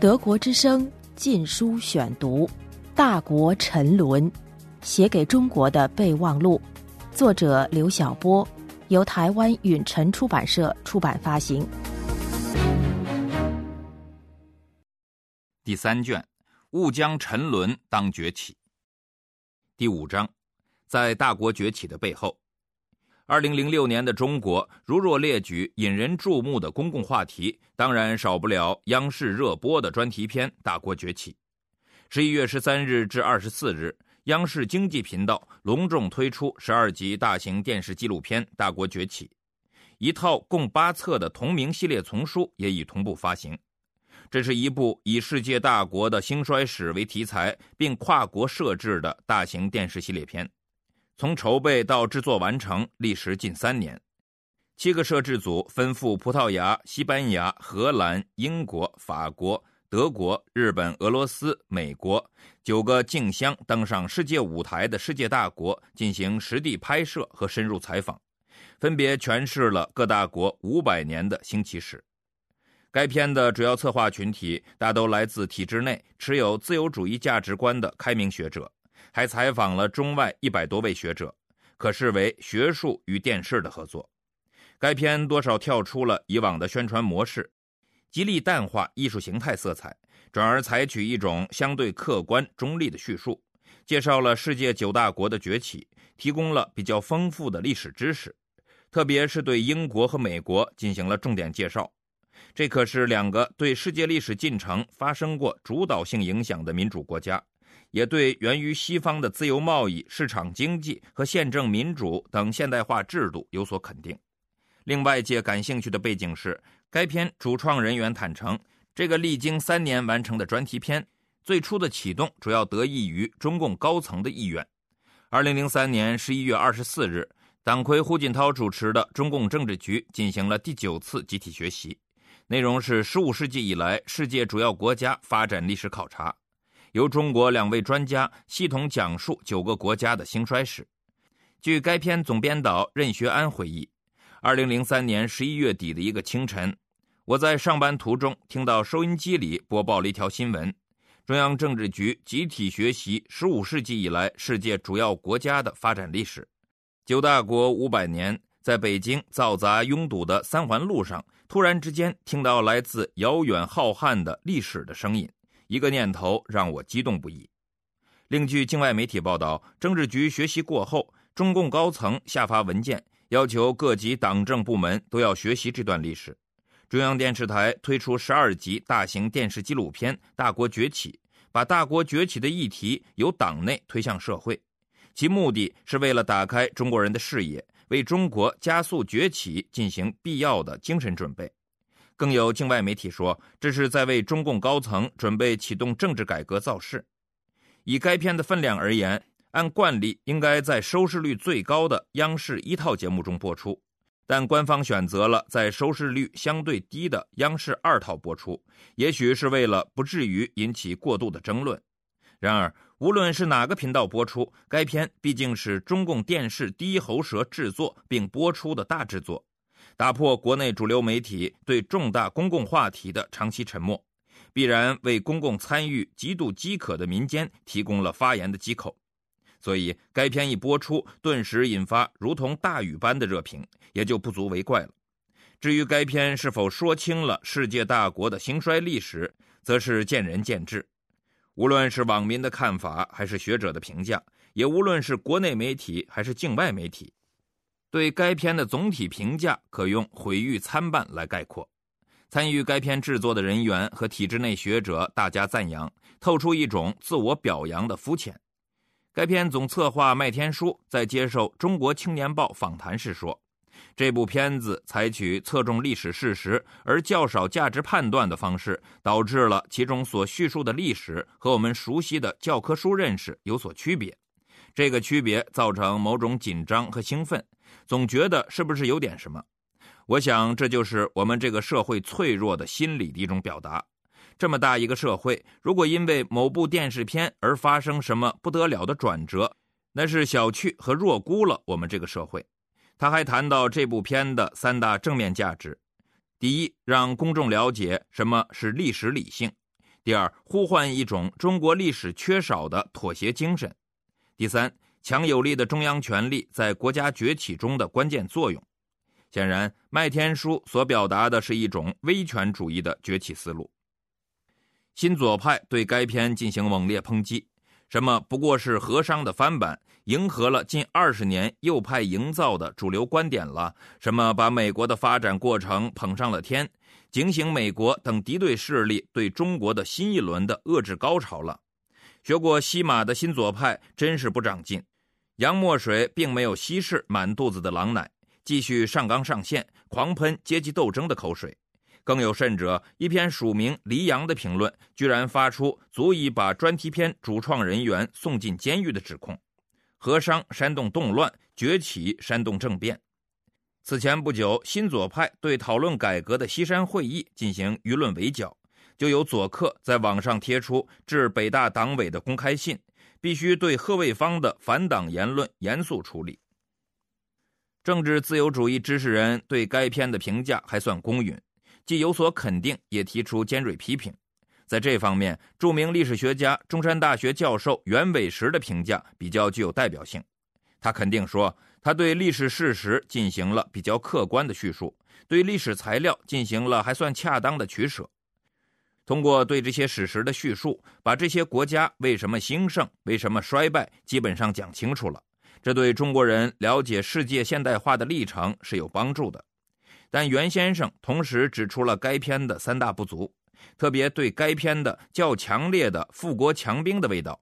德国之声禁书选读，《大国沉沦》，写给中国的备忘录，作者刘晓波，由台湾允晨出版社出版发行。第三卷，勿将沉沦当崛起。第五章，在大国崛起的背后。二零零六年的中国，如若列举引人注目的公共话题，当然少不了央视热播的专题片《大国崛起》。十一月十三日至二十四日，央视经济频道隆重推出十二集大型电视纪录片《大国崛起》，一套共八册的同名系列丛书也已同步发行。这是一部以世界大国的兴衰史为题材，并跨国设置的大型电视系列片。从筹备到制作完成，历时近三年。七个摄制组分赴葡萄牙、西班牙、荷兰、英国、法国、德国、日本、俄罗斯、美国九个竞相登上世界舞台的世界大国进行实地拍摄和深入采访，分别诠释了各大国五百年的兴起史。该片的主要策划群体大都来自体制内持有自由主义价值观的开明学者。还采访了中外一百多位学者，可视为学术与电视的合作。该片多少跳出了以往的宣传模式，极力淡化艺术形态色彩，转而采取一种相对客观中立的叙述，介绍了世界九大国的崛起，提供了比较丰富的历史知识，特别是对英国和美国进行了重点介绍。这可是两个对世界历史进程发生过主导性影响的民主国家。也对源于西方的自由贸易、市场经济和宪政民主等现代化制度有所肯定。令外界感兴趣的背景是，该片主创人员坦诚，这个历经三年完成的专题片，最初的启动主要得益于中共高层的意愿。二零零三年十一月二十四日，党魁胡锦涛主持的中共政治局进行了第九次集体学习，内容是十五世纪以来世界主要国家发展历史考察。由中国两位专家系统讲述九个国家的兴衰史。据该片总编导任学安回忆，二零零三年十一月底的一个清晨，我在上班途中听到收音机里播报了一条新闻：中央政治局集体学习十五世纪以来世界主要国家的发展历史。九大国五百年，在北京嘈杂拥堵的三环路上，突然之间听到来自遥远浩瀚的历史的声音。一个念头让我激动不已。另据境外媒体报道，政治局学习过后，中共高层下发文件，要求各级党政部门都要学习这段历史。中央电视台推出十二集大型电视纪录片《大国崛起》，把大国崛起的议题由党内推向社会，其目的是为了打开中国人的视野，为中国加速崛起进行必要的精神准备。更有境外媒体说，这是在为中共高层准备启动政治改革造势。以该片的分量而言，按惯例应该在收视率最高的央视一套节目中播出，但官方选择了在收视率相对低的央视二套播出，也许是为了不至于引起过度的争论。然而，无论是哪个频道播出，该片毕竟是中共电视第一喉舌制作并播出的大制作。打破国内主流媒体对重大公共话题的长期沉默，必然为公共参与极度饥渴的民间提供了发言的机口。所以，该片一播出，顿时引发如同大雨般的热评，也就不足为怪了。至于该片是否说清了世界大国的兴衰历史，则是见仁见智。无论是网民的看法，还是学者的评价，也无论是国内媒体还是境外媒体。对该片的总体评价可用毁誉参半来概括。参与该片制作的人员和体制内学者大加赞扬，透出一种自我表扬的肤浅。该片总策划麦天书在接受《中国青年报》访谈时说：“这部片子采取侧重历史事实而较少价值判断的方式，导致了其中所叙述的历史和我们熟悉的教科书认识有所区别。这个区别造成某种紧张和兴奋。”总觉得是不是有点什么？我想这就是我们这个社会脆弱的心理的一种表达。这么大一个社会，如果因为某部电视片而发生什么不得了的转折，那是小觑和弱估了我们这个社会。他还谈到这部片的三大正面价值：第一，让公众了解什么是历史理性；第二，呼唤一种中国历史缺少的妥协精神；第三，强有力的中央权力在国家崛起中的关键作用。显然，麦天书所表达的是一种威权主义的崛起思路。新左派对该片进行猛烈抨击，什么不过是和商的翻版，迎合了近二十年右派营造的主流观点了；什么把美国的发展过程捧上了天。警醒美国等敌对势力对中国的新一轮的遏制高潮了。学过西马的新左派真是不长进。杨墨水并没有稀释满肚子的狼奶，继续上纲上线，狂喷阶级斗争的口水。更有甚者，一篇署名黎阳的评论，居然发出足以把专题片主创人员送进监狱的指控。和商煽动动乱，崛起煽动政变。此前不久，新左派对讨论改革的西山会议进行舆论围剿，就有左客在网上贴出致北大党委的公开信，必须对贺卫方的反党言论严肃处理。政治自由主义知识人对该片的评价还算公允，既有所肯定，也提出尖锐批评。在这方面，著名历史学家、中山大学教授袁伟时的评价比较具有代表性，他肯定说。他对历史事实进行了比较客观的叙述，对历史材料进行了还算恰当的取舍。通过对这些史实的叙述，把这些国家为什么兴盛、为什么衰败，基本上讲清楚了。这对中国人了解世界现代化的历程是有帮助的。但袁先生同时指出了该片的三大不足，特别对该片的较强烈的富国强兵的味道。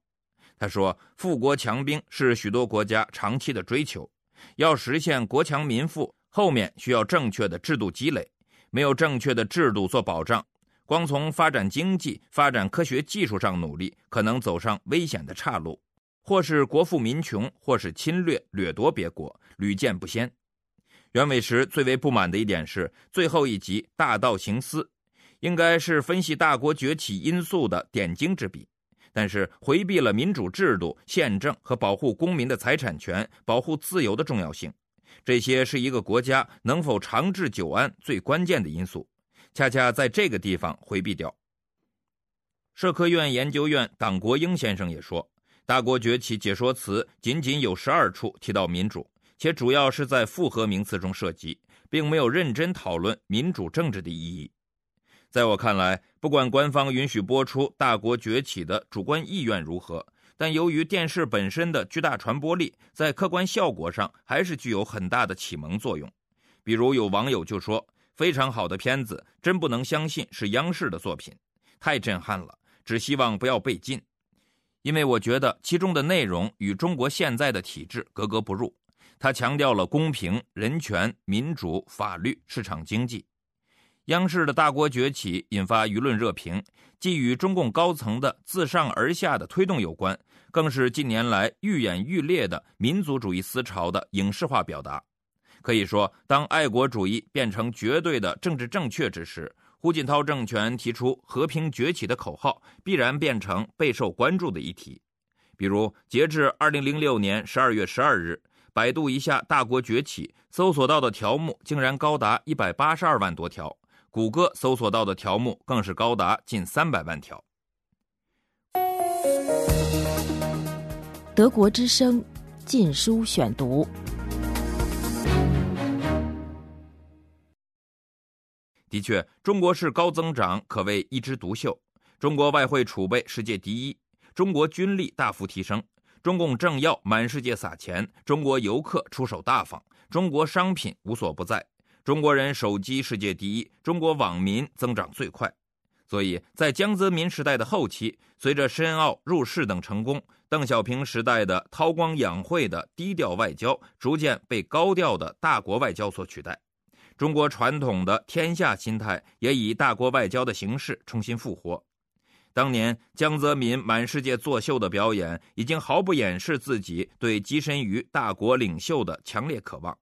他说：“富国强兵是许多国家长期的追求。”要实现国强民富，后面需要正确的制度积累。没有正确的制度做保障，光从发展经济、发展科学技术上努力，可能走上危险的岔路，或是国富民穷，或是侵略掠夺别国，屡见不鲜。袁伟时最为不满的一点是，最后一集《大道行思》，应该是分析大国崛起因素的点睛之笔。但是回避了民主制度、宪政和保护公民的财产权、保护自由的重要性，这些是一个国家能否长治久安最关键的因素，恰恰在这个地方回避掉。社科院研究院党国英先生也说，《大国崛起》解说词仅仅有十二处提到民主，且主要是在复合名词中涉及，并没有认真讨论民主政治的意义。在我看来，不管官方允许播出《大国崛起》的主观意愿如何，但由于电视本身的巨大传播力，在客观效果上还是具有很大的启蒙作用。比如有网友就说：“非常好的片子，真不能相信是央视的作品，太震撼了。只希望不要被禁，因为我觉得其中的内容与中国现在的体制格格不入。他强调了公平、人权、民主、法律、市场经济。”央视的大国崛起引发舆论热评，既与中共高层的自上而下的推动有关，更是近年来愈演愈烈的民族主义思潮的影视化表达。可以说，当爱国主义变成绝对的政治正确之时，胡锦涛政权提出和平崛起的口号，必然变成备受关注的议题。比如，截至二零零六年十二月十二日，百度一下“大国崛起”，搜索到的条目竟然高达一百八十二万多条。谷歌搜索到的条目更是高达近三百万条。德国之声《禁书选读》，的确，中国式高增长可谓一枝独秀。中国外汇储备世界第一，中国军力大幅提升，中共政要满世界撒钱，中国游客出手大方，中国商品无所不在。中国人手机世界第一，中国网民增长最快，所以在江泽民时代的后期，随着申奥、入世等成功，邓小平时代的韬光养晦的低调外交，逐渐被高调的大国外交所取代。中国传统的天下心态也以大国外交的形式重新复活。当年江泽民满世界作秀的表演，已经毫不掩饰自己对跻身于大国领袖的强烈渴望。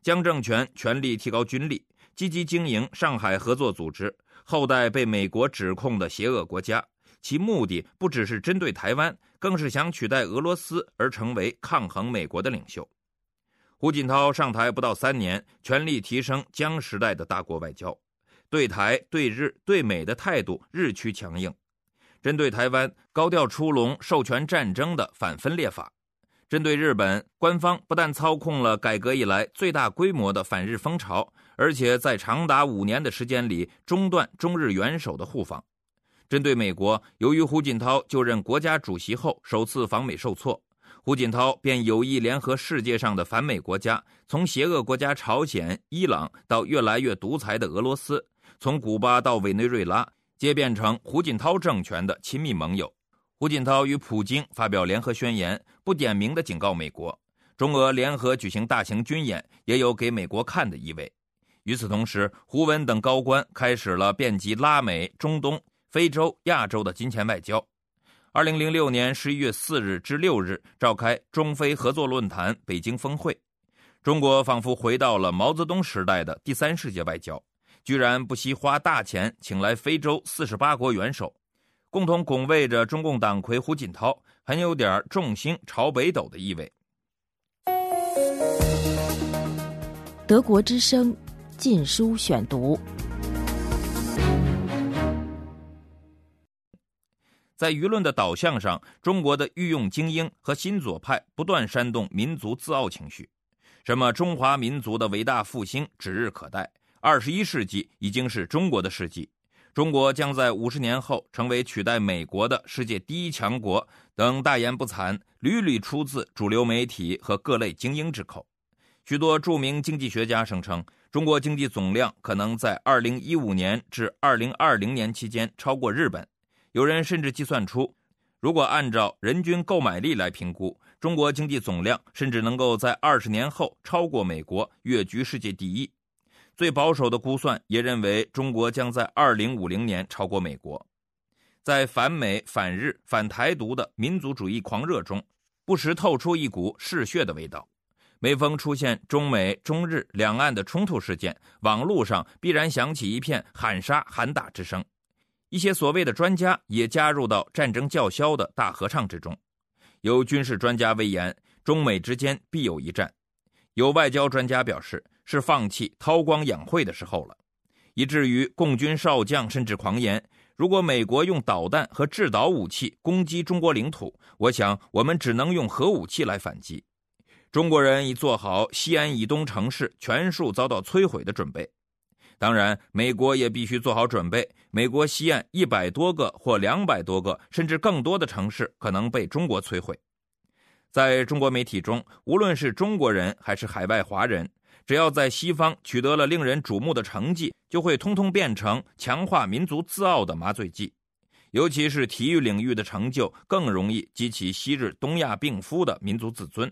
江政权全力提高军力，积极经营上海合作组织，后代被美国指控的邪恶国家。其目的不只是针对台湾，更是想取代俄罗斯而成为抗衡美国的领袖。胡锦涛上台不到三年，全力提升江时代的大国外交，对台、对日、对美的态度日趋强硬。针对台湾高调出笼授权战争的反分裂法；针对日本，官方不但操控了改革以来最大规模的反日风潮，而且在长达五年的时间里中断中日元首的互访；针对美国，由于胡锦涛就任国家主席后首次访美受挫。胡锦涛便有意联合世界上的反美国家，从邪恶国家朝鲜、伊朗到越来越独裁的俄罗斯，从古巴到委内瑞拉，皆变成胡锦涛政权的亲密盟友。胡锦涛与普京发表联合宣言，不点名的警告美国，中俄联合举行大型军演，也有给美国看的意味。与此同时，胡文等高官开始了遍及拉美、中东、非洲、亚洲的金钱外交。二零零六年十一月四日至六日召开中非合作论坛北京峰会，中国仿佛回到了毛泽东时代的第三世界外交，居然不惜花大钱请来非洲四十八国元首，共同拱卫着中共党魁胡锦涛，很有点众星朝北斗的意味。德国之声，禁书选读。在舆论的导向上，中国的御用精英和新左派不断煽动民族自傲情绪，什么中华民族的伟大复兴指日可待。二十一世纪已经是中国的世纪，中国将在五十年后成为取代美国的世界第一强国等大言不惭，屡屡出自主流媒体和各类精英之口。许多著名经济学家声称，中国经济总量可能在二零一五年至二零二零年期间超过日本。有人甚至计算出，如果按照人均购买力来评估，中国经济总量甚至能够在二十年后超过美国，跃居世界第一。最保守的估算也认为，中国将在二零五零年超过美国。在反美、反日、反台独的民族主义狂热中，不时透出一股嗜血的味道。每逢出现中美、中日两岸的冲突事件，网络上必然响起一片喊杀、喊打之声。一些所谓的专家也加入到战争叫嚣的大合唱之中。有军事专家威言，中美之间必有一战；有外交专家表示，是放弃韬光养晦的时候了。以至于共军少将甚至狂言：如果美国用导弹和制导武器攻击中国领土，我想我们只能用核武器来反击。中国人已做好西安以东城市全数遭到摧毁的准备。当然，美国也必须做好准备。美国西岸一百多个或两百多个，甚至更多的城市可能被中国摧毁。在中国媒体中，无论是中国人还是海外华人，只要在西方取得了令人瞩目的成绩，就会通通变成强化民族自傲的麻醉剂。尤其是体育领域的成就，更容易激起昔日东亚病夫的民族自尊。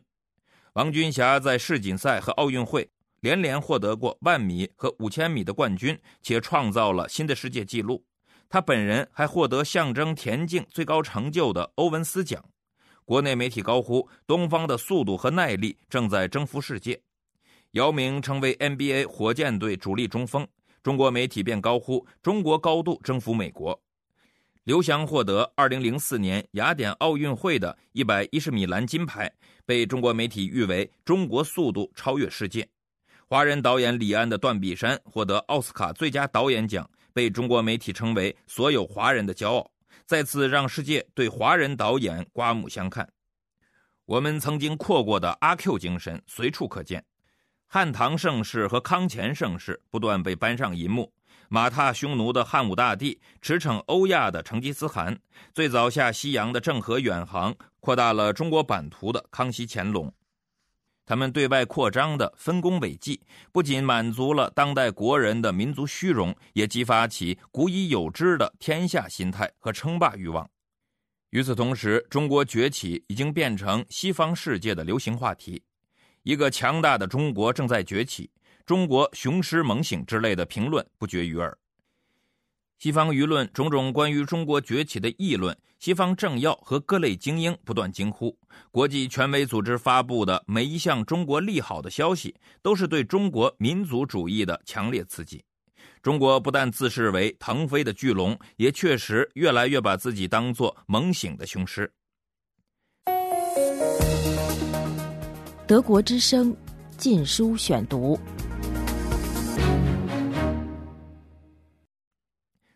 王军霞在世锦赛和奥运会。连连获得过万米和五千米的冠军，且创造了新的世界纪录。他本人还获得象征田径最高成就的欧文斯奖。国内媒体高呼：“东方的速度和耐力正在征服世界。”姚明成为 NBA 火箭队主力中锋，中国媒体便高呼：“中国高度征服美国。”刘翔获得2004年雅典奥运会的110米栏金牌，被中国媒体誉为“中国速度超越世界”。华人导演李安的《断臂山》获得奥斯卡最佳导演奖，被中国媒体称为所有华人的骄傲，再次让世界对华人导演刮目相看。我们曾经扩过的阿 Q 精神随处可见，汉唐盛世和康乾盛世不断被搬上银幕。马踏匈奴的汉武大帝，驰骋欧亚的成吉思汗，最早下西洋的郑和远航，扩大了中国版图的康熙乾隆。他们对外扩张的丰功伟绩，不仅满足了当代国人的民族虚荣，也激发起古已有之的天下心态和称霸欲望。与此同时，中国崛起已经变成西方世界的流行话题。一个强大的中国正在崛起，中国雄狮猛醒之类的评论不绝于耳。西方舆论种种关于中国崛起的议论，西方政要和各类精英不断惊呼。国际权威组织发布的每一项中国利好的消息，都是对中国民族主义的强烈刺激。中国不但自视为腾飞的巨龙，也确实越来越把自己当作猛醒的雄狮。德国之声，禁书选读。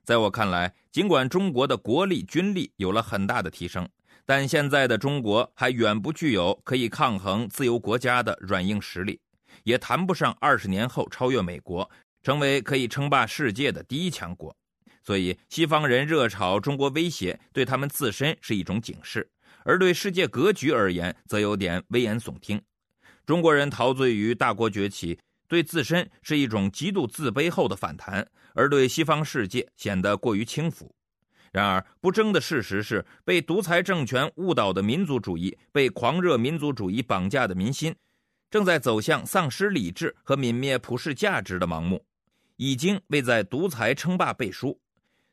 在我看来，尽管中国的国力、军力有了很大的提升，但现在的中国还远不具有可以抗衡自由国家的软硬实力，也谈不上二十年后超越美国，成为可以称霸世界的第一强国。所以，西方人热炒中国威胁，对他们自身是一种警示，而对世界格局而言，则有点危言耸听。中国人陶醉于大国崛起。对自身是一种极度自卑后的反弹，而对西方世界显得过于轻浮。然而，不争的事实是，被独裁政权误导的民族主义，被狂热民族主义绑架的民心，正在走向丧失理智和泯灭普世价值的盲目，已经为在独裁称霸背书。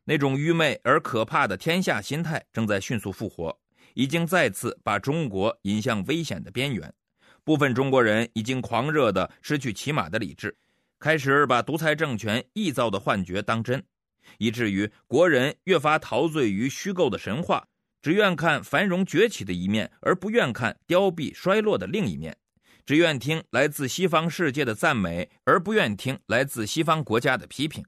那种愚昧而可怕的天下心态正在迅速复活，已经再次把中国引向危险的边缘。部分中国人已经狂热的失去起码的理智，开始把独裁政权臆造的幻觉当真，以至于国人越发陶醉于虚构的神话，只愿看繁荣崛起的一面，而不愿看凋敝衰落的另一面；只愿听来自西方世界的赞美，而不愿听来自西方国家的批评；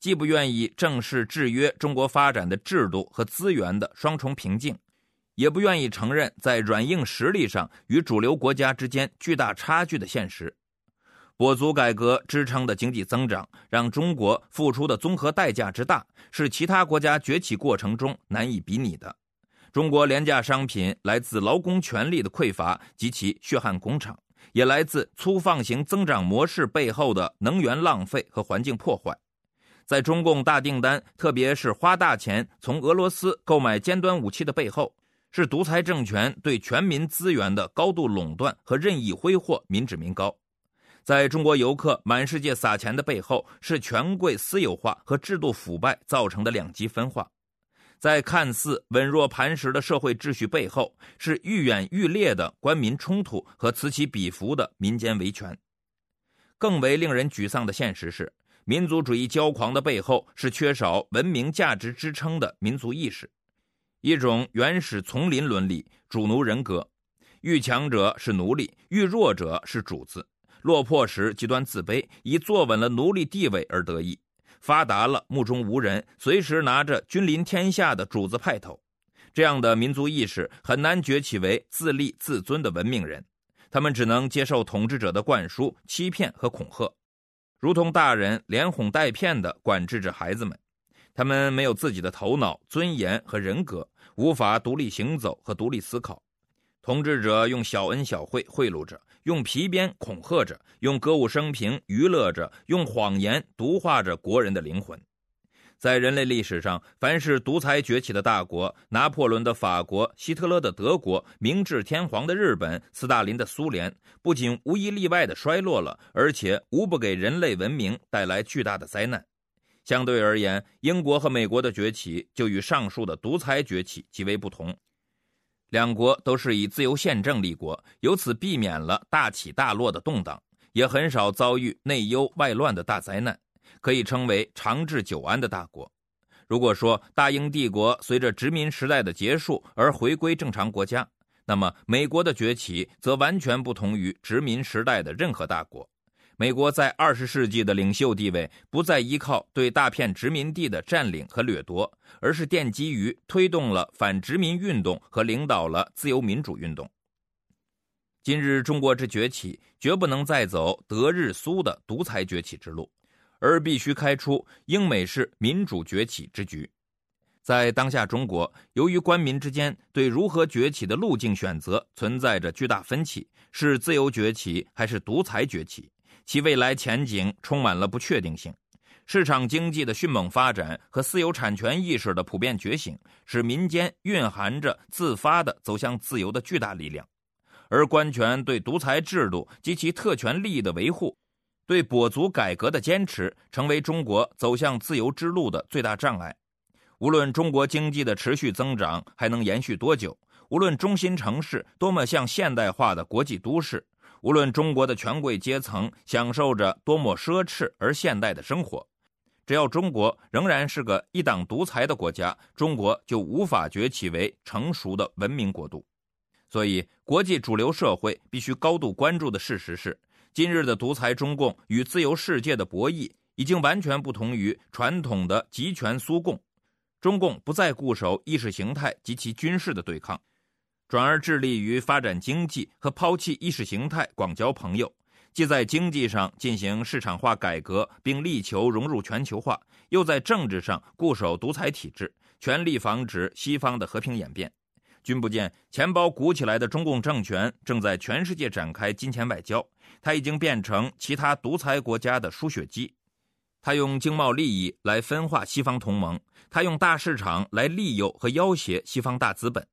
既不愿意正视制约中国发展的制度和资源的双重瓶颈。也不愿意承认在软硬实力上与主流国家之间巨大差距的现实。跛足改革支撑的经济增长，让中国付出的综合代价之大，是其他国家崛起过程中难以比拟的。中国廉价商品来自劳工权力的匮乏及其血汗工厂，也来自粗放型增长模式背后的能源浪费和环境破坏。在中共大订单，特别是花大钱从俄罗斯购买尖端武器的背后。是独裁政权对全民资源的高度垄断和任意挥霍，民脂民膏。在中国游客满世界撒钱的背后，是权贵私有化和制度腐败造成的两极分化。在看似稳若磐石的社会秩序背后，是愈演愈烈的官民冲突和此起彼伏的民间维权。更为令人沮丧的现实是，民族主义骄狂的背后是缺少文明价值支撑的民族意识。一种原始丛林伦理、主奴人格，遇强者是奴隶，遇弱者是主子。落魄时极端自卑，以坐稳了奴隶地位而得意；发达了目中无人，随时拿着君临天下的主子派头。这样的民族意识很难崛起为自立自尊的文明人，他们只能接受统治者的灌输、欺骗和恐吓，如同大人连哄带骗地管制着孩子们。他们没有自己的头脑、尊严和人格。无法独立行走和独立思考，统治者用小恩小惠贿赂着，用皮鞭恐吓着，用歌舞升平娱乐着，用谎言毒化着国人的灵魂。在人类历史上，凡是独裁崛起的大国，拿破仑的法国、希特勒的德国、明治天皇的日本、斯大林的苏联，不仅无一例外的衰落了，而且无不给人类文明带来巨大的灾难。相对而言，英国和美国的崛起就与上述的独裁崛起极为不同。两国都是以自由宪政立国，由此避免了大起大落的动荡，也很少遭遇内忧外乱的大灾难，可以称为长治久安的大国。如果说大英帝国随着殖民时代的结束而回归正常国家，那么美国的崛起则完全不同于殖民时代的任何大国。美国在二十世纪的领袖地位，不再依靠对大片殖民地的占领和掠夺，而是奠基于推动了反殖民运动和领导了自由民主运动。今日中国之崛起，绝不能再走德日苏的独裁崛起之路，而必须开出英美式民主崛起之局。在当下中国，由于官民之间对如何崛起的路径选择存在着巨大分歧，是自由崛起还是独裁崛起？其未来前景充满了不确定性，市场经济的迅猛发展和私有产权意识的普遍觉醒，使民间蕴含着自发的走向自由的巨大力量，而官权对独裁制度及其特权利益的维护，对跛足改革的坚持，成为中国走向自由之路的最大障碍。无论中国经济的持续增长还能延续多久，无论中心城市多么像现代化的国际都市。无论中国的权贵阶层享受着多么奢侈而现代的生活，只要中国仍然是个一党独裁的国家，中国就无法崛起为成熟的文明国度。所以，国际主流社会必须高度关注的事实是：今日的独裁中共与自由世界的博弈，已经完全不同于传统的集权苏共。中共不再固守意识形态及其军事的对抗，转而致力于发展经济和抛弃意识形态，广交朋友。既在经济上进行市场化改革，并力求融入全球化，又在政治上固守独裁体制，全力防止西方的和平演变。君不见，钱包鼓起来的中共政权正在全世界展开金钱外交，它已经变成其他独裁国家的输血机。他用经贸利益来分化西方同盟，他用大市场来利诱和要挟西方大资本。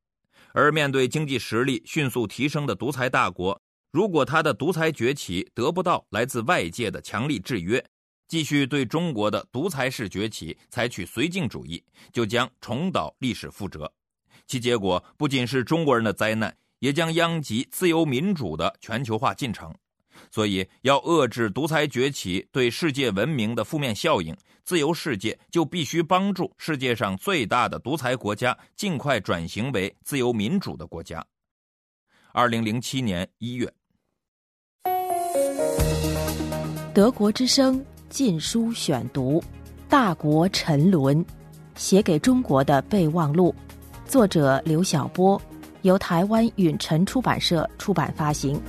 而面对经济实力迅速提升的独裁大国，如果他的独裁崛起得不到来自外界的强力制约，继续对中国的独裁式崛起采取绥靖主义，就将重蹈历史覆辙。其结果不仅是中国人的灾难，也将殃及自由民主的全球化进程。所以，要遏制独裁崛起对世界文明的负面效应，自由世界就必须帮助世界上最大的独裁国家尽快转型为自由民主的国家。二零零七年一月，德国之声禁书选读《大国沉沦》，写给中国的备忘录，作者刘晓波，由台湾允晨出版社出版发行。